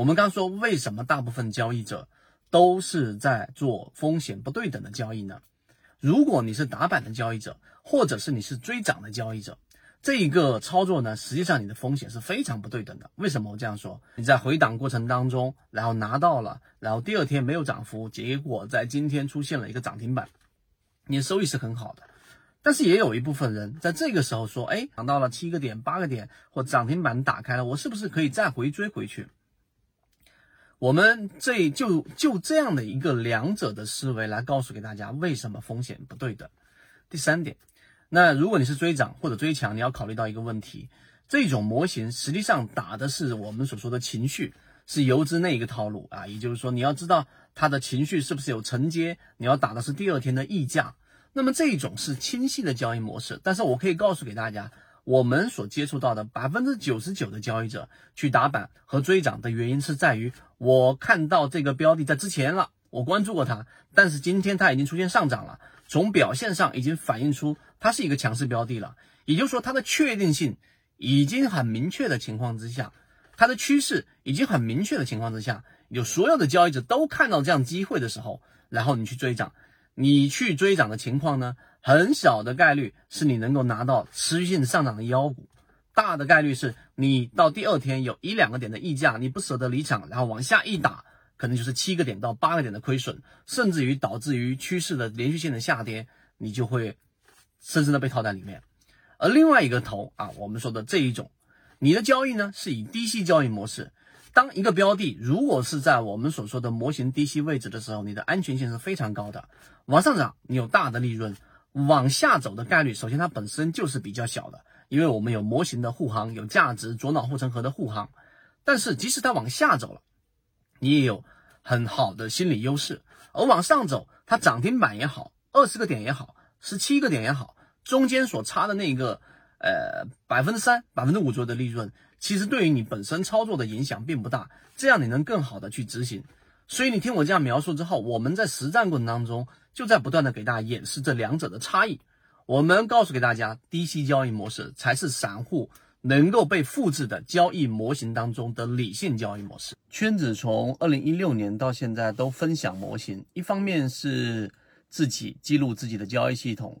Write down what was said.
我们刚说为什么大部分交易者都是在做风险不对等的交易呢？如果你是打板的交易者，或者是你是追涨的交易者，这一个操作呢，实际上你的风险是非常不对等的。为什么我这样说？你在回档过程当中，然后拿到了，然后第二天没有涨幅，结果在今天出现了一个涨停板，你的收益是很好的。但是也有一部分人在这个时候说，哎，涨到了七个点、八个点，或涨停板打开了，我是不是可以再回追回去？我们这就就这样的一个两者的思维来告诉给大家为什么风险不对等。第三点，那如果你是追涨或者追强，你要考虑到一个问题，这种模型实际上打的是我们所说的情绪，是游资那一个套路啊，也就是说你要知道它的情绪是不是有承接，你要打的是第二天的溢价，那么这种是清晰的交易模式。但是我可以告诉给大家。我们所接触到的百分之九十九的交易者去打板和追涨的原因是在于，我看到这个标的在之前了，我关注过它，但是今天它已经出现上涨了，从表现上已经反映出它是一个强势标的了，也就是说它的确定性已经很明确的情况之下，它的趋势已经很明确的情况之下，有所有的交易者都看到这样机会的时候，然后你去追涨。你去追涨的情况呢，很小的概率是你能够拿到持续性上涨的妖股，大的概率是你到第二天有一两个点的溢价，你不舍得离场，然后往下一打，可能就是七个点到八个点的亏损，甚至于导致于趋势的连续性的下跌，你就会深深的被套在里面。而另外一个头啊，我们说的这一种，你的交易呢是以低吸交易模式。当一个标的如果是在我们所说的模型低吸位置的时候，你的安全性是非常高的。往上涨，你有大的利润；往下走的概率，首先它本身就是比较小的，因为我们有模型的护航，有价值左脑护城河的护航。但是即使它往下走了，你也有很好的心理优势。而往上走，它涨停板也好，二十个点也好，十七个点也好，中间所差的那个呃百分之三、百分之五左右的利润。其实对于你本身操作的影响并不大，这样你能更好的去执行。所以你听我这样描述之后，我们在实战过程当中就在不断的给大家演示这两者的差异。我们告诉给大家，低息交易模式才是散户能够被复制的交易模型当中的理性交易模式。圈子从二零一六年到现在都分享模型，一方面是自己记录自己的交易系统，